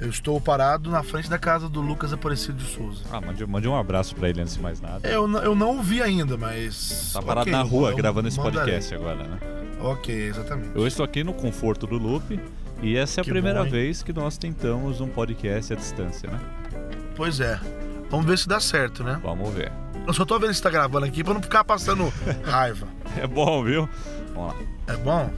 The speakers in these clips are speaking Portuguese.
Eu estou parado na frente da casa do Lucas Aparecido de Souza. Ah, mande, mande um abraço pra ele antes de mais nada. Eu, eu não o vi ainda, mas. Tá parado ok, na rua eu gravando esse podcast agora, né? Ok, exatamente. Eu estou aqui no conforto do Loop e essa é a Que primeira bom, vez que nós tentamos um podcast à distância, né? Pois é. Vamos ver se dá certo, né? Vamos ver. Eu só tô vendo se tá gravando aqui pra não ficar passando raiva. É bom, viu? Vamos lá. É bom?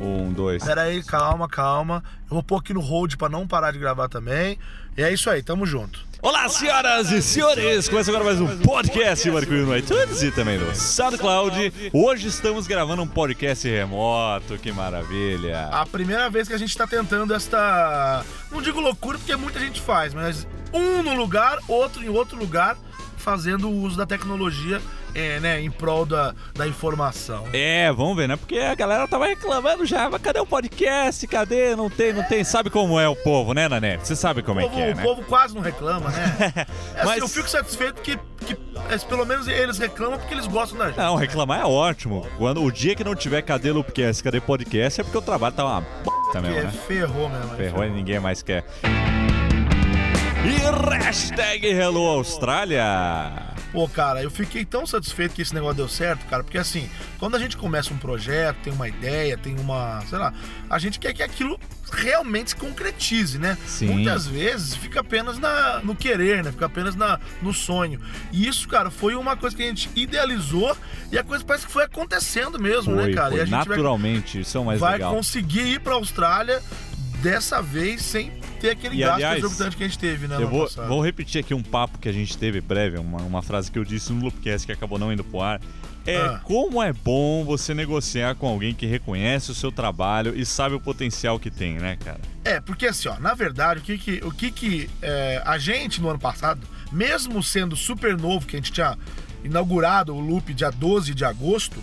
Um, dois. Pera aí, calma, calma. Eu vou pôr aqui no hold pra não parar de gravar também. E é isso aí, tamo junto. Olá, senhoras e senhores! Começa agora mais um podcast Marcoinho no iTunes e também no SoundCloud. Hoje estamos gravando um podcast remoto, que maravilha! A primeira vez que a gente tá tentando esta. Não digo loucura, porque muita gente faz, mas um no lugar, outro em outro lugar, fazendo o uso da tecnologia é, né, em prol da, da informação. É, vamos ver, né? Porque a galera tava reclamando já, mas cadê o podcast? Cadê? Não tem, não tem. Sabe como é o povo, né, Nanete? Você sabe como é povo, que é, o né? povo quase não reclama, né? É assim, Mas- Eu fico satisfeito que, que é, pelo menos eles reclamam porque eles gostam da gente. Não, reclamar é ótimo. Quando o dia que não tiver cadê Loopcast, cadê podcast, é porque o trabalho tá uma b mesmo, Porque né? ferrou mesmo. Ferrou e ninguém mais quer. E hashtag Hello Austrália. Pô, cara, eu fiquei tão satisfeito que esse negócio deu certo, cara, porque assim, quando a gente começa um projeto, tem uma ideia, tem uma, sei lá, a gente quer que aquilo realmente se concretize, né? Sim. Muitas vezes fica apenas na, no querer, né? Fica apenas na, no sonho. E isso, cara, foi uma coisa que a gente idealizou e a coisa parece que foi acontecendo mesmo, Foi, né, cara? foi. e a gente vai- naturalmente, isso é o mais vai, legal. conseguir ir pra Austrália dessa vez sem ter aquele E, gasto aliás, exorbitante que a gente teve, né? Eu vou, vou repetir aqui um papo que a gente teve breve, uma, uma frase que eu disse no Loopcast que acabou não indo pro ar. É Ah. como é bom você negociar com alguém que reconhece o seu trabalho e sabe o potencial que tem, né, cara? É, porque assim, ó, na verdade, o que que, o que, que é, a gente no ano passado, mesmo sendo super novo, que a gente tinha inaugurado o loop dia 12 de agosto,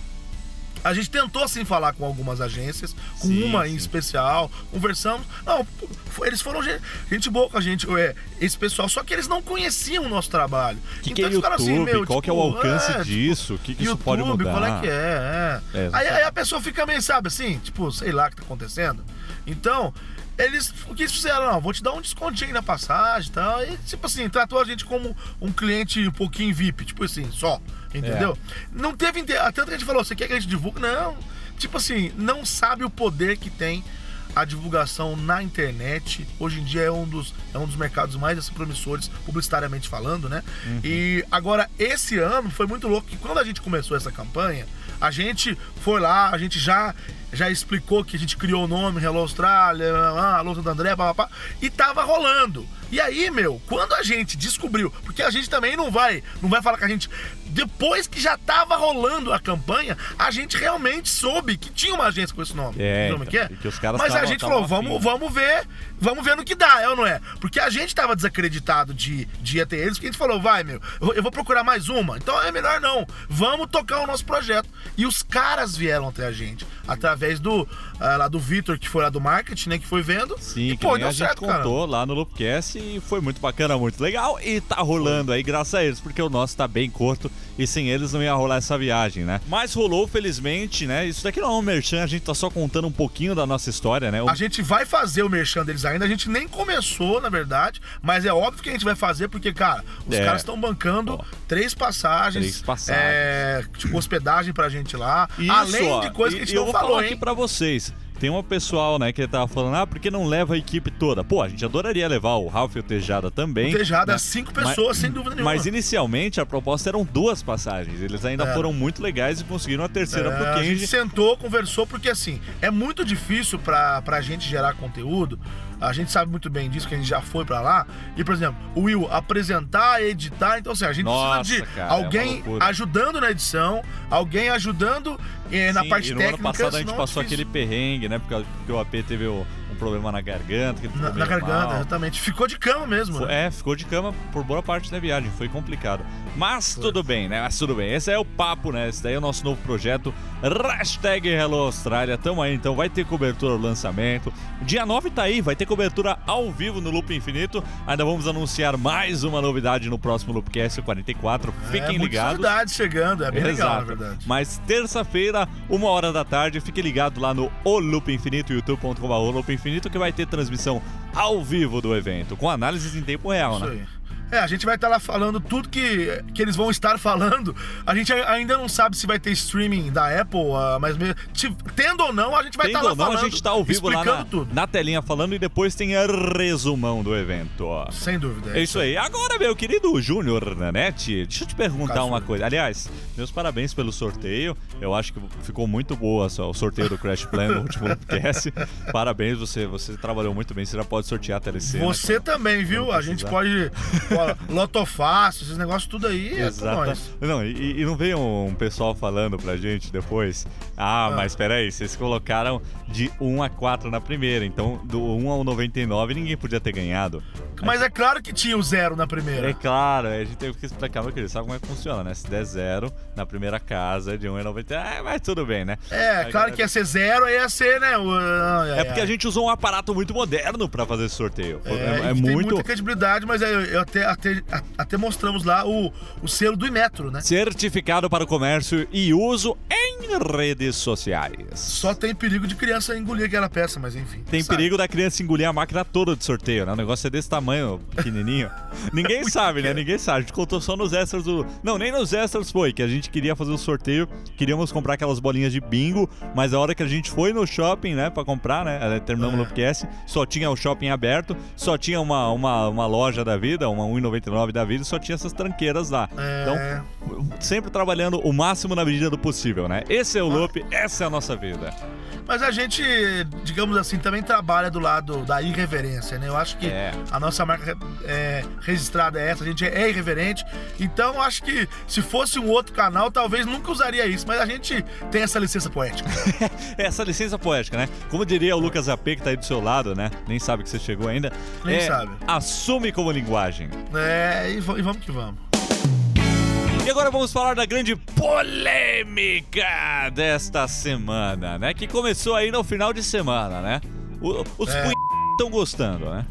a gente tentou assim falar com algumas agências, com Sim, uma em sim. especial, conversamos. Não, foi- eles foram gente, gente boa com a gente, é, esse pessoal, só que eles não conheciam o nosso trabalho. Que, que é eles ficaram YouTube? assim, meu, qual que é o tipo, alcance é, tipo, disso? O que, que isso YouTube, pode mudar? qual é que é? é. É, aí, aí a pessoa fica meio, sabe assim, tipo, sei lá o que tá acontecendo. Então, eles, o que eles fizeram? Não, vou te dar um descontinho na passagem e tal. E, tipo assim, tratou a gente como um cliente um pouquinho VIP, tipo assim, só. Entendeu? Não teve. inte- Tanto que a gente falou, você quer que a gente divulgue? Não. Tipo assim, não sabe o poder que tem a divulgação na internet. Hoje em dia é um dos, é um dos mercados mais assim, promissores, publicitariamente falando, né? E agora, esse ano foi muito louco que quando a gente começou essa campanha, a gente foi lá, a gente já, já explicou que a gente criou o nome Hello Austrália, ah, Alô Santo André, papapá, e tava rolando. E aí, meu, quando a gente descobriu, porque a gente também não vai, não vai falar que a gente depois que já tava rolando a campanha, a gente realmente soube que tinha uma agência com esse nome. É, então, que é? e que os caras Mas a gente falou, vamos, afim. vamos ver, vamos ver no que dá, é ou não é? Porque a gente tava desacreditado de, de ir até eles, porque a gente falou, vai, meu, eu, eu vou procurar mais uma. Então é melhor não. Vamos tocar o nosso projeto. E os caras vieram até a gente, através do ah, lá do Vitor, que foi lá do marketing, né? Que foi vendo. Sim, e, que pô, deu a gente certo, cara. contou lá no Loopcast e foi muito bacana, muito legal. E tá rolando aí graças a eles, porque o nosso tá bem curto e sem eles não ia rolar essa viagem, né? Mas rolou, felizmente, né? Isso daqui não é um merchan, a gente tá só contando um pouquinho da nossa história, né? O- A gente vai fazer o merchan deles ainda, a gente nem começou, na verdade, mas é óbvio que a gente vai fazer, porque, cara, os É. caras estão bancando Ó. três passagens. Três passagens. É, tipo, hospedagem pra gente lá. Isso, além de coisa que a gente não falou, hein? Aqui pra vocês. Tem um pessoal, né, que tava falando, ah, por que não leva a equipe toda? Pô, a gente adoraria levar o Ralph e o Tejada também. Tejada, né? cinco Mas- pessoas, sem dúvida nenhuma. Mas inicialmente a proposta eram duas passagens. Eles ainda Era. foram muito legais e conseguiram a terceira É, pro a gente Kenji. sentou, conversou, porque assim, é muito difícil pra, pra gente gerar conteúdo. A gente sabe muito bem disso, que a gente já foi pra lá. E, por exemplo, o Will apresentar, editar. Então, assim, a gente Nossa, precisa de cara, é alguém loucura. ajudando na edição, alguém ajudando eh, na Sim, parte e no técnica. ano passado a gente é passou difícil. aquele perrengue, né? Porque, porque o AP teve o- problema na garganta. Na, na garganta, mal. exatamente. Ficou de cama mesmo. Foi- né? É, ficou de cama por boa parte da viagem, foi complicado. Mas tudo bem, né? Mas tudo bem. Esse é o papo, né? Esse daí é o nosso novo projeto. Hashtag Hello Austrália. Tamo aí, então vai ter cobertura no lançamento. Dia 9 tá aí, vai ter cobertura ao vivo no Loop Infinito. Ainda vamos anunciar mais uma novidade no próximo Loopcast 44. Fiquem é, ligados. novidades chegando, é bem legal, na verdade. Mas terça-feira, uma hora da tarde, fique ligado lá no O Loop Infinito, youtube.com.br Infinito. Que vai ter transmissão ao vivo do evento, com análises em tempo real, Isso né? aí. É, a gente vai estar lá falando tudo que, que eles vão estar falando. A gente ainda não sabe se vai ter streaming da Apple, ah, mas tendo ou não, a gente vai Tendo estar lá ou não, falando. a gente tá ao vivo lá na, tudo. na telinha falando e depois tem a resumão do evento, ó. Sem dúvida. É isso aí. Agora, meu querido Júnior Nanete, deixa eu te perguntar uma coisa. Aliás, meus parabéns pelo sorteio. Eu acho que ficou muito boa o sorteio do Crash Plan no último podcast. Parabéns, você, você trabalhou muito bem. Você já pode sortear a telecena. Você também, viu? A gente pode. Lotofácil, esses negócios tudo aí é com Exato. nós. Não, e, e não veio um pessoal falando pra gente depois. Ah, Ah. mas peraí, vocês colocaram de 1 a 4 na primeira. Então, do 1 ao 99, ninguém podia ter ganhado. Mas é claro que tinha o zero na primeira. É claro, a gente teve que explicar, meu querido, sabe como é que funciona, né? Se der zero na primeira casa de 1,90, ah, mas tudo bem, né? É, Aí, claro que ia ser zero, aí ia ser, né? É porque a gente usou um aparato muito moderno pra fazer esse sorteio. É, É, é tem muito muita credibilidade, mas é, eu, eu até, até, até mostramos lá o, o selo do Imetro, né? certificado para o comércio e uso redes sociais. Só tem perigo de criança engolir aquela peça, mas enfim. Tem sabe. perigo da criança engolir a máquina toda de sorteio, né? O negócio é desse tamanho, pequenininho. Ninguém sabe, né? Ninguém sabe. A gente contou só nos extras do. Não, nem nos extras foi, que a gente queria fazer o sorteio, queríamos comprar aquelas bolinhas de bingo, mas a hora que a gente foi no shopping, né, pra comprar, né? eh, Terminamos É. no podcast, só tinha o shopping aberto, só tinha uma, uma, uma loja da vida, uma 1,99 da vida, e só tinha essas tranqueiras lá. É, Então, sempre trabalhando o máximo na medida do possível, né? Esse é o loop, essa é a nossa vida. Mas a gente, digamos assim, também trabalha do lado da irreverência, né? Eu acho que É. a nossa marca é, registrada é essa, a gente é irreverente. Então, eu acho que se fosse um outro canal, talvez nunca usaria isso. Mas a gente tem essa licença poética. Essa licença poética, né? Como diria o Lucas AP, que tá aí do seu lado, né? Nem sabe que você chegou ainda. Nem é, sabe. Assume como linguagem. É, e, e vamos que vamos. E agora vamos falar da grande polêmica desta semana, né? Que começou aí no final de semana, né? O- os É. estão gostando, né?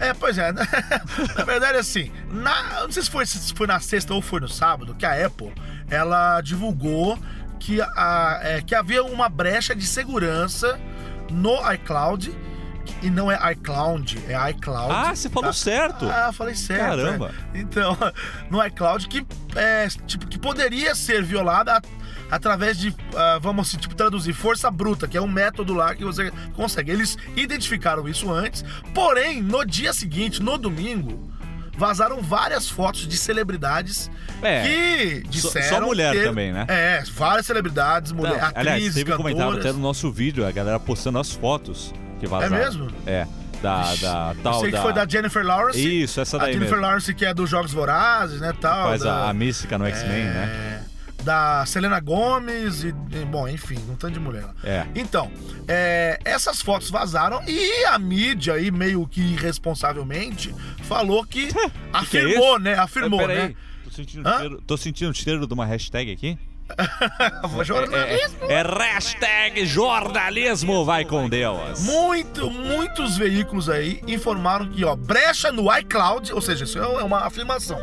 É, pois é. na verdade, assim, na, não sei se foi, se foi na sexta ou foi no sábado, que a Apple, ela divulgou que, a, é, que havia uma brecha de segurança no iCloud, e não é iCloud, é iCloud. Ah, você falou tá? certo. Ah, falei certo. Caramba. é. Então, no iCloud que, é, tipo, que poderia ser violada através de, ah, vamos assim, tipo, traduzir, força bruta, que é um método lá que você consegue. Eles identificaram isso antes, porém, no dia seguinte, no domingo, vazaram várias fotos de celebridades É. que Só- disseram só mulher ter- também, né? É, várias celebridades, mulher, Não, aliás, atrizes, teve comentário cantoras. até no nosso vídeo, a galera postando as fotos que vazaram. mesmo? É. Da, da Eu tal sei da... que foi da Jennifer Lawrence. Isso, essa A daí Jennifer mesmo. Lawrence, que é dos Jogos Vorazes, né, tal. Faz da- a, a mística no X-Men, né? É, Da Selena Gomes e, bom, enfim, um tanto de mulher lá. É. Então, é, essas fotos vazaram e a mídia aí, meio que irresponsavelmente, falou que afirmou, né? Afirmou, né? Tô sentindo, cheiro, tô sentindo o cheiro de uma hashtag aqui. Jornalismo. É, é hashtag jornalismo vai com Deus. Muito, muitos veículos aí informaram que, ó, brecha no iCloud, ou seja, isso é uma afirmação.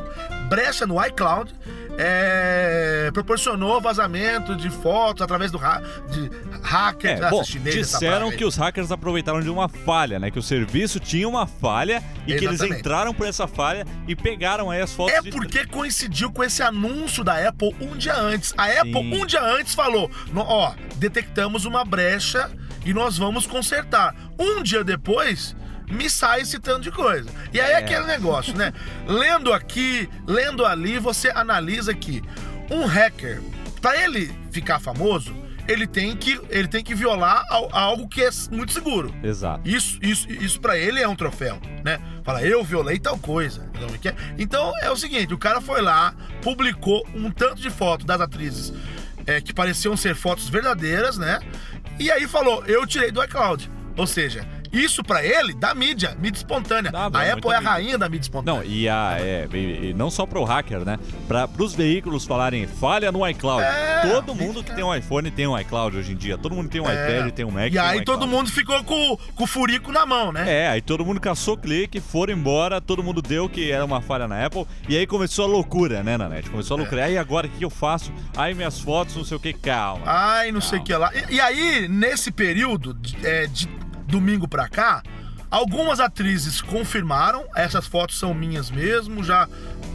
Brecha no iCloud é, proporcionou vazamento de fotos através do ha de hacker, É, bom, disseram que os hackers aproveitaram de uma falha, né? Que o serviço tinha uma falha e que eles Exatamente. entraram por essa falha e pegaram aí as fotos É de- porque coincidiu com esse anúncio da Apple um dia antes. A Apple, Sim. um dia antes, falou: "Nó- ó, detectamos uma brecha e nós vamos consertar. Um dia depois. Me sai esse tanto de coisa. E aí é É. aquele negócio, né? Lendo aqui, lendo ali, você analisa que um hacker, pra ele ficar famoso, ele tem que, ele tem que violar al- algo que é muito seguro. Exato. Isso, isso, isso para ele é um troféu, né? Fala, eu violei tal coisa. Então é o seguinte: o cara foi lá, publicou um tanto de fotos das atrizes é, que pareciam ser fotos verdadeiras, né? E aí falou, eu tirei do iCloud. Ou seja, isso pra ele dá mídia, mídia espontânea. Dá, dá a Apple é a mídia. rainha da mídia espontânea. Não, e, a, é, e- e não só pro hacker, né? Para os veículos falarem falha no iCloud. É, todo mundo que tem um iPhone tem um iCloud hoje em dia. Todo mundo tem um É. iPad, tem um Mac. E tem um aí todo iCloud. mundo ficou com, com o furico na mão, né? É, aí todo mundo caçou clique, foram embora, todo mundo deu que era uma falha na Apple, e aí começou a loucura, né, Nanete? Começou a É. loucura. Aí agora o que eu faço? Aí minhas fotos, não sei o que, calma. Ai, não sei o que lá. E, e aí, nesse período de, é, de- domingo pra cá, algumas atrizes confirmaram, essas fotos são minhas mesmo, já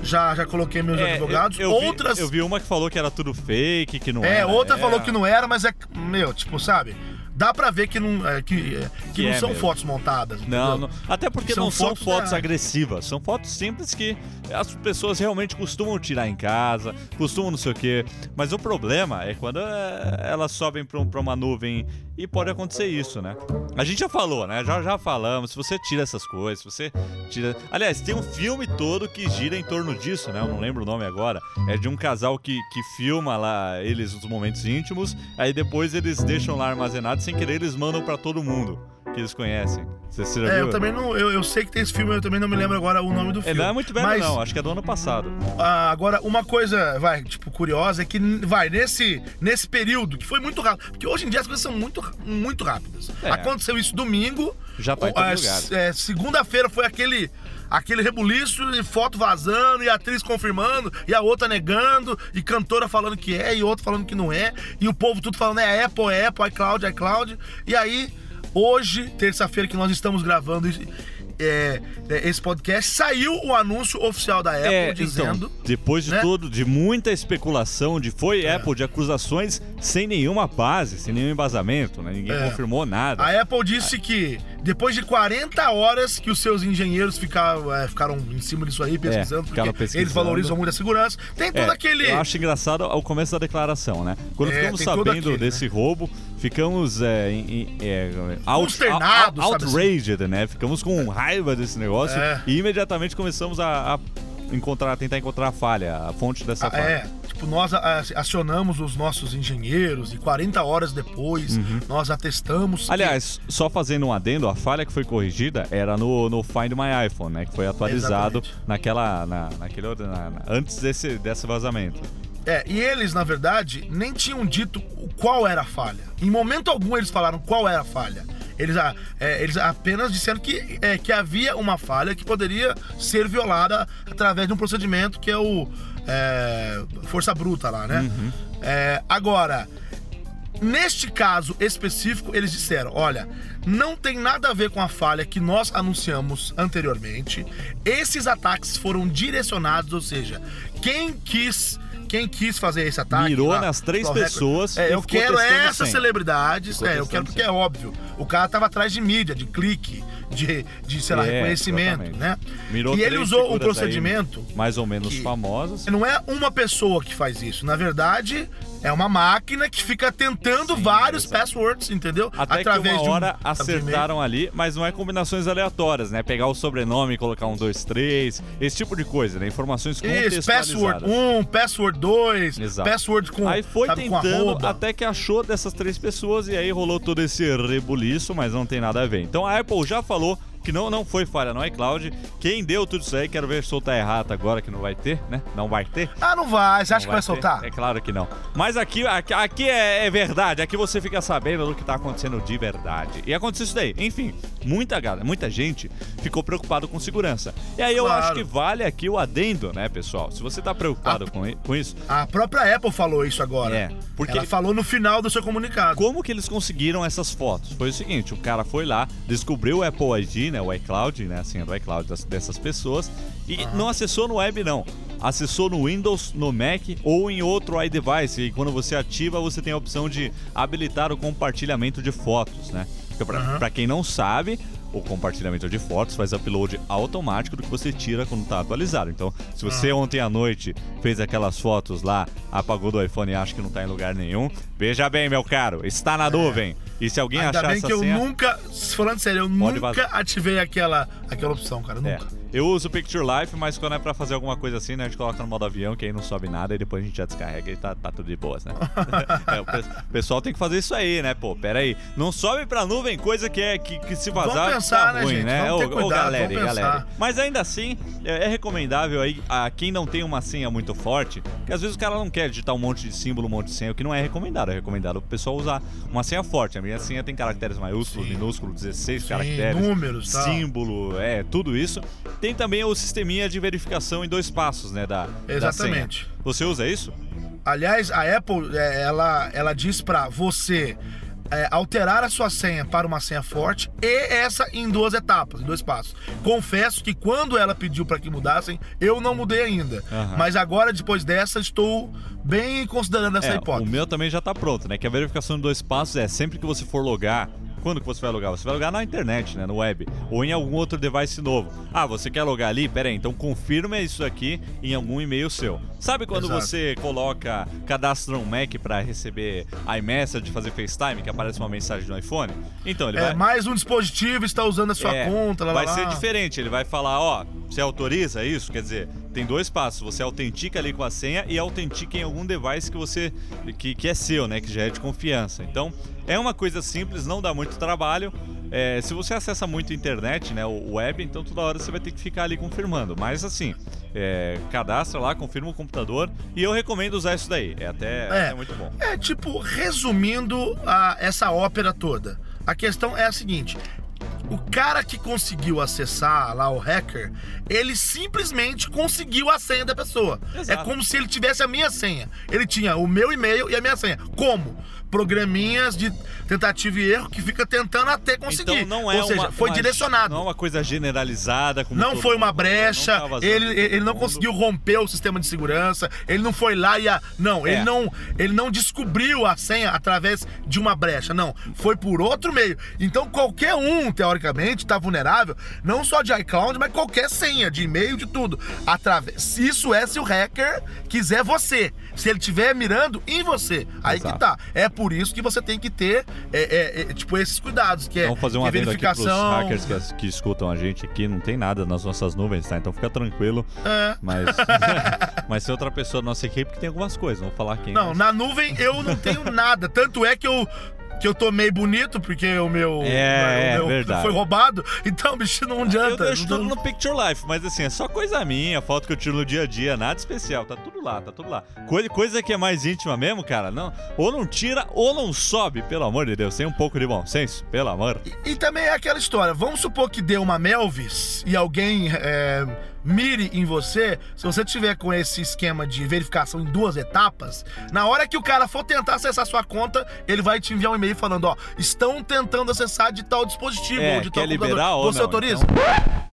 já, já coloquei meus É, advogados. eu, eu vi- Outras. eu vi uma que falou que era tudo fake, que não é, era. outra é. falou que não era, mas é. Meu, tipo, sabe? Dá pra ver que não, é, que, é, que Que não é são mesmo. fotos montadas. Não, não- até porque São não são fotos reais. agressivas, são fotos simples que as pessoas realmente costumam tirar em casa, costumam não sei o quê. Mas o problema é quando é, elas sobem pra, pra uma nuvem e pode acontecer isso, né? A gente já falou, né? Já, já falamos, se você tira essas coisas, se você tira. Aliás, tem um filme todo que gira em torno disso, né? Eu não lembro o nome agora. É de um casal que, que filma lá eles nos momentos íntimos, aí depois eles deixam lá armazenado, sem querer eles mandam pra todo mundo que eles conhecem. Você, você já É, viu? eu também não. Eu, eu sei que tem esse filme, eu também não me lembro agora o nome do É, filme. não é muito velho, mas, não. Acho que é do ano passado. ah, agora, uma coisa, vai, tipo, curiosa é que, vai, nesse, nesse período, que foi muito rápido. Porque hoje em dia as coisas são muito, muito rápidas. É. Aconteceu isso domingo. Já tá em s- é, Segunda-feira foi aquele. Aquele rebuliço e foto vazando, e a atriz confirmando, e a outra negando, e cantora falando que é, e outra falando que não é, e o povo tudo falando é Apple, é Apple, iCloud, iCloud. E aí, hoje, terça-feira que nós estamos gravando é, é, esse podcast, saiu o anúncio oficial da Apple É, dizendo. então, depois de né? tudo, de muita especulação, de foi É. Apple, de acusações sem nenhuma base, sem nenhum embasamento, né? Ninguém É. confirmou nada. A Apple disse que depois de 40 horas que os seus engenheiros ficaram, é, ficaram em cima disso aí, pesquisando, porque ficaram eles pesquisando. valorizam muito a segurança, tem todo aquele. Eu acho engraçado o começo da declaração, né? Quando É, ficamos todo sabendo aquele, desse roubo, ficamos é, em, é, out, out- assim? outraged, né? Ficamos com raiva desse negócio É. e imediatamente começamos a, a encontrar, tentar encontrar a falha, a fonte dessa Ah, falha. É, tipo, nós acionamos os nossos engenheiros e 40 horas depois nós atestamos. que- Aliás, só fazendo um adendo, a falha que foi corrigida era no, no Find My iPhone, né? Que foi atualizado Exatamente. naquela. Na, naquele, na- antes desse, desse vazamento. É, e eles, na verdade, nem tinham dito qual era a falha. Em momento algum eles falaram qual era a falha. Eles, é, eles apenas disseram que, é, que havia uma falha que poderia ser violada através de um procedimento que é o é, força bruta lá, né? É, agora, Neste caso específico, eles disseram: olha, não tem nada a ver com a falha que nós anunciamos anteriormente. Esses ataques foram direcionados, ou seja, quem quis. Quem quis fazer esse ataque. Mirou lá, nas três pessoas É, e eu quero essas celebridades. É, eu quero porque é óbvio. O cara tava atrás de mídia, de clique, de, de sei lá, É, reconhecimento, exatamente. né? Mirou e ele usou um figuras aí, procedimento mais ou menos famosas. não é uma pessoa que faz isso. Na verdade, é uma máquina que fica tentando Sim, vários exato. passwords, entendeu? Até que Através uma de um- hora de e-mail. acertaram ali, mas não é combinações aleatórias, né? Pegar o sobrenome e colocar um, dois, três, esse tipo de coisa, né? Informações Isso, contextualizadas. password 1, password 2, Exato. password com, Aí foi sabe, tentando até que achou dessas três pessoas e aí rolou todo esse rebuliço, mas não tem nada a ver. Então a Apple já falou que não, não foi falha no iCloud. Quem deu tudo isso aí, quero ver soltar errado agora que não vai ter, né? Não vai ter. Ah, não vai. Você acha Não que vai ter? soltar? É claro que não. Mas aqui, aqui, aqui é, é verdade. Aqui você fica sabendo do que tá acontecendo de verdade. E aconteceu isso daí. Enfim, muita galera, muita gente ficou preocupado com segurança. E aí eu Claro. acho que vale aqui o adendo, né, pessoal? Se você tá preocupado com, i- com isso, A própria Apple falou isso agora. É, porque- Ela falou no final do seu comunicado. como que eles conseguiram essas fotos? Foi o seguinte, o cara foi lá, descobriu o Apple ID, né, o iCloud, né, a senha do iCloud das- dessas pessoas e não acessou no web não. Acessou no Windows, no Mac ou em outro iDevice. E quando você ativa, você tem a opção de habilitar o compartilhamento de fotos, né? Pra, pra quem não sabe, o compartilhamento de fotos faz upload automático do que você tira quando tá atualizado. Então, se você ontem à noite fez aquelas fotos lá, apagou do iPhone e acha que não tá em lugar nenhum, veja bem, meu caro, está na nuvem. E se alguém É. Ainda achar bem essa que eu senha, nunca, falando sério, eu nunca vazar. ativei aquela, aquela opção, cara. É, Nunca. Eu uso o Picture Life, mas quando é pra fazer alguma coisa assim, né, a gente coloca no modo avião, que aí não sobe nada e depois a gente já descarrega e tá, tá tudo de boas, né? É, o pe- o pessoal tem que fazer isso aí, né, pô? Pera aí. Não sobe pra nuvem coisa que é que, que se vazar Vamos pensar, tá né, ruim, gente? né? Vamos Ô, ô, cuidado, galera, vamos galera. Mas ainda assim, é, é recomendável aí a quem não tem uma senha muito forte, que às vezes o cara não quer digitar um monte de símbolo, um monte de senha, o que não é recomendado. É recomendado o pessoal usar uma senha forte. A minha senha tem caracteres maiúsculos, Sim. minúsculos, 16 Sim, caracteres números, tal. símbolo, é, tudo isso. Tem também o sisteminha de verificação em dois passos, né, da, da Exatamente. senha. Você usa isso? Aliás, a Apple, é, ela, ela diz pra você é, alterar a sua senha para uma senha forte e essa em duas etapas, em dois passos. Confesso que quando ela pediu para que mudassem, eu não mudei ainda. Aham. Mas agora, depois dessa, estou bem considerando essa É, hipótese. o meu também já tá pronto, né? Que a verificação de dois passos é sempre que você for logar. Quando que você vai logar? Você vai logar na internet, né? No web. Ou em algum outro device novo. Ah, você quer logar ali? Pera aí, então confirma isso aqui em algum e-mail seu. Sabe quando Exato. você coloca, cadastra um Mac pra receber iMessage, fazer FaceTime, que aparece uma mensagem no iPhone? Então, ele É, vai... mais um dispositivo está usando a sua É, conta, lá, lá, vai ser lá. diferente. Ele vai falar, ó, você autoriza isso? Quer dizer, tem dois passos. Você autentica ali com a senha e autentica em algum device que você que, que é seu, né? Que já é de confiança. Então, é uma coisa simples, não dá muito trabalho. É, se você acessa muito a internet, né, o web, então toda hora você vai ter que ficar ali confirmando. Mas assim, é, cadastra lá, confirma o computador e eu recomendo usar isso daí. É até, É. até muito bom. É, tipo, resumindo a- essa ópera toda, a questão é a seguinte. O cara que conseguiu acessar lá o hacker, ele simplesmente conseguiu a senha da pessoa. Exato. É como se ele tivesse a minha senha. Ele tinha o meu e-mail e a minha senha. Como? Programinhas de tentativa e erro que fica tentando até conseguir. Então não é Ou seja, uma, foi uma- direcionado. Não é uma coisa generalizada. Não foi uma mundo, brecha, não tá vazando ele, ele não mundo. conseguiu romper o sistema de segurança, ele não foi lá e a. Não, É. ele não ele não descobriu a senha através de uma brecha, não. Foi por outro meio. Então qualquer um, teoricamente, está vulnerável, não só de iCloud, mas qualquer senha, de e-mail, de tudo. Através. Isso é se o hacker quiser você. Se ele estiver mirando em você. Aí Exato. que tá. É por isso que você tem que ter, é, é, é, tipo, esses cuidados, que é, Vamos fazer um é adendo aqui pros verificação. hackers que, que escutam a gente aqui. Não tem nada nas nossas nuvens, tá? Então fica tranquilo. É. Mas, mas tem outra pessoa da nossa equipe que tem algumas coisas. Vou falar quem. Não, mas- na nuvem eu não tenho nada. Tanto é que eu. Que eu tô meio bonito, porque o meu, É, o meu é foi roubado. Então, bicho, não Eu adianta. deixo não- tudo no Picture Life, mas assim, é só coisa minha, foto que eu tiro no dia a dia, nada especial, tá tudo lá, tá tudo lá. Coisa, coisa que é mais íntima mesmo, cara, não, ou não tira ou não sobe, pelo amor de Deus, tem um pouco de bom senso, pelo amor. E também é aquela história. Vamos supor que dê uma Melvis e alguém é, mire em você. Se você tiver com esse esquema de verificação em duas etapas, na hora que o cara for tentar acessar sua conta, ele vai te enviar um e-mail falando: ó, estão tentando acessar de tal dispositivo É, ou de tal liberar computador. ou Você não, autoriza? então.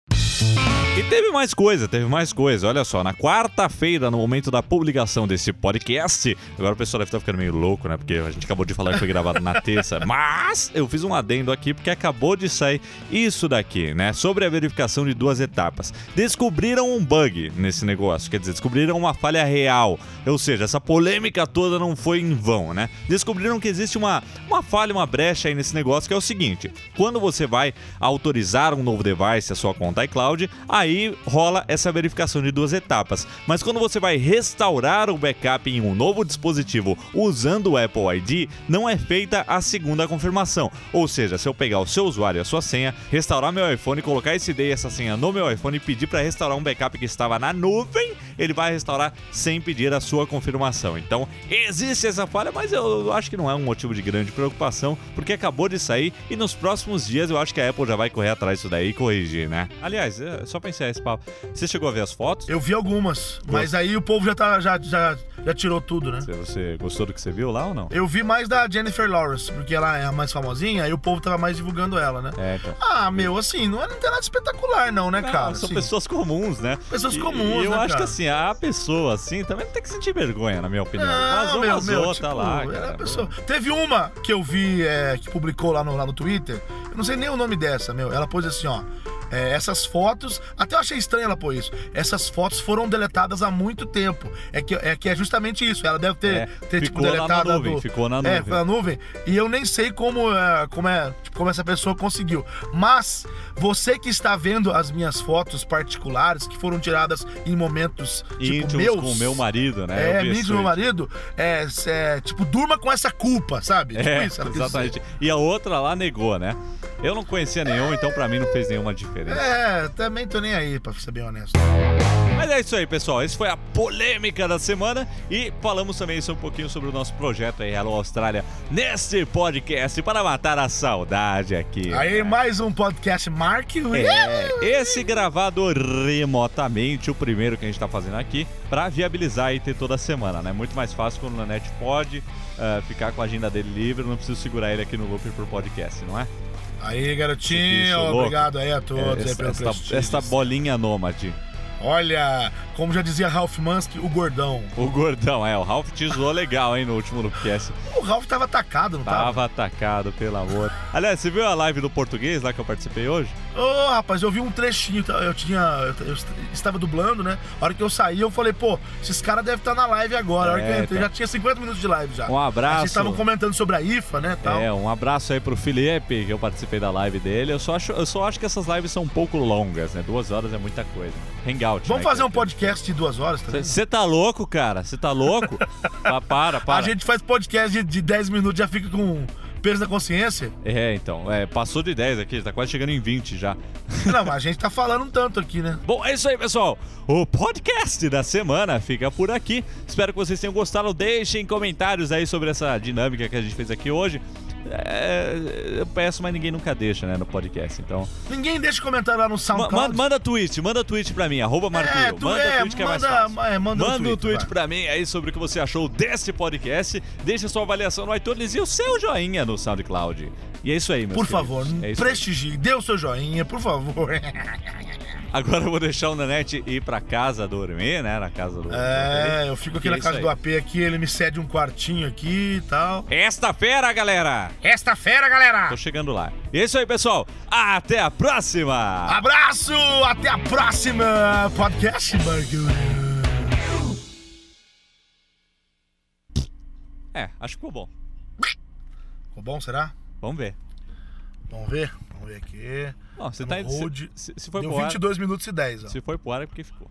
E teve mais coisa, teve mais coisa. Olha só, na quarta-feira, no momento da publicação desse podcast, agora o pessoal deve estar ficando meio louco, né? Porque a gente acabou de falar que foi gravado na terça. Mas eu fiz um adendo aqui porque acabou de sair isso daqui, né? Sobre a verificação de duas etapas. Descobriram um bug nesse negócio, quer dizer, descobriram uma falha real. Ou seja, essa polêmica toda não foi em vão, né? Descobriram que existe uma, uma falha, uma brecha aí nesse negócio que é o seguinte: quando você vai autorizar um novo device, a sua conta iCloud, aí rola essa verificação de duas etapas. Mas quando você vai restaurar o backup em um novo dispositivo usando o Apple ID, não é feita a segunda confirmação. Ou seja, se eu pegar o seu usuário e a sua senha, restaurar meu iPhone, colocar esse ID e essa senha no meu iPhone e pedir para restaurar um backup que estava na nuvem, ele vai restaurar sem pedir a sua confirmação. Então, existe essa falha, mas eu acho que não é um motivo de grande preocupação, porque acabou de sair e nos próximos dias eu acho que a Apple já vai correr atrás disso daí e corrigir, né? Aliás, é, só pra encerrar esse papo, você chegou a ver as fotos? Eu vi algumas, mas aí o povo já, tá, já, já, já tirou tudo, né? Você, gostou do que você viu lá ou não? Eu vi mais da Jennifer Lawrence, porque ela é a mais famosinha, aí o povo tava mais divulgando ela, né? É, então. Ah, meu, assim, não, é, não tem nada espetacular, não, né, Não, cara? são Assim, pessoas comuns, né? Pessoas E- comuns, E eu né, acho cara? que assim, a pessoa assim também não tem que sentir vergonha, na minha opinião. Não, Vazou, meu, vazou, meu, tá tipo, lá, era cara. pessoa- Teve uma que eu vi é, que publicou lá no, lá no Twitter. Eu não sei nem o nome dessa, meu. Ela pôs assim, ó. É, essas fotos, até eu achei estranho ela pôr isso. Essas fotos foram deletadas há muito tempo. É que é, que é justamente isso. Ela deve ter, É, ter tipo, lá na deletado. nuvem, do- ficou na É, nuvem. foi na nuvem. E eu nem sei como, é, como, é, tipo, como essa pessoa conseguiu. Mas você que está vendo as minhas fotos particulares, que foram tiradas em momentos tipo, meus. com o meu marido, né? É, do meu marido, é, é, tipo, durma com essa culpa, sabe? Tipo É, isso, exatamente. E a outra lá negou, né? Eu não conhecia nenhum, então pra mim não fez nenhuma diferença. É, também tô nem aí, pra ser bem honesto. Mas é isso aí, pessoal. Essa foi a polêmica da semana e falamos também um pouquinho sobre o nosso projeto aí, Hello Austrália, neste podcast para matar a saudade aqui. Aí, mais um podcast Mark É, esse gravado remotamente, o primeiro que a gente tá fazendo aqui, para viabilizar e ter toda semana, né? Muito mais fácil quando o Nanete pode uh, ficar com a agenda dele livre, não preciso segurar ele aqui no loop por podcast, não é? Aí, garotinho, obrigado aí a todos é, aí pelo esta, esta bolinha nômade. Olha, como já dizia Ralph Mansky, o gordão. O gordão, é. O Ralph te zoou legal, hein, no último Loopcast. O Ralph tava atacado, não tava? Tava atacado, pelo amor. Aliás, você viu a live do português lá que eu participei hoje? Ô, oh, rapaz, eu vi um trechinho. tá? Eu tinha. Eu, estava dublando, né? A hora que eu saí, eu falei, pô, esses caras devem estar na live agora. a hora que eu entrei, tá. já tinha 50 minutos de live já. Um abraço. Vocês estavam comentando sobre a IFA, né? Tal. É, um abraço aí pro Felipe, que eu participei da live dele. Eu só acho, eu só acho que essas lives são um pouco longas, né? Duas horas é muita coisa. Hangout. Vamos né, fazer um podcast de duas horas também? Você tá louco, cara? Você tá louco? ah, para, para. A gente faz podcast de, de 10 minutos, já fica com peso na consciência. É, então. É, passou de 10 aqui, tá quase chegando em 20 já. Não, mas a gente tá falando um tanto aqui, né? Bom, é isso aí, pessoal. O podcast da semana fica por aqui. Espero que vocês tenham gostado. Deixem comentários aí sobre essa dinâmica que a gente fez aqui hoje. É, eu peço, mas ninguém nunca deixa, né, no podcast, então... Ninguém deixa comentário lá no SoundCloud. Ma manda tweet, manda tweet pra mim, arroba Marco é, Manda é, tweet que é mais fácil. É, manda, manda um tweet, tweet pra mim aí sobre o que você achou desse podcast. Deixa sua avaliação no iTunes e o seu joinha no SoundCloud. E é isso aí, meu Por favor, é prestigie, dê o seu joinha, por favor. Agora eu vou deixar o Nanete ir pra casa dormir, né? Na casa do. É, eu fico aqui na é casa do AP aqui, ele me cede um quartinho aqui e tal. Esta fera, galera! Esta fera, galera! Tô chegando lá. É isso aí, pessoal. Até a próxima! Abraço! Até a próxima! Podcast Bagulho. É, acho que ficou bom. Ficou bom, será? Vamos ver. Vamos ver? Vamos ver aqui. Não, você tá, Road, se, se foi deu pro 22 ar, minutos e 10. Ó. Se foi pro ar é porque ficou.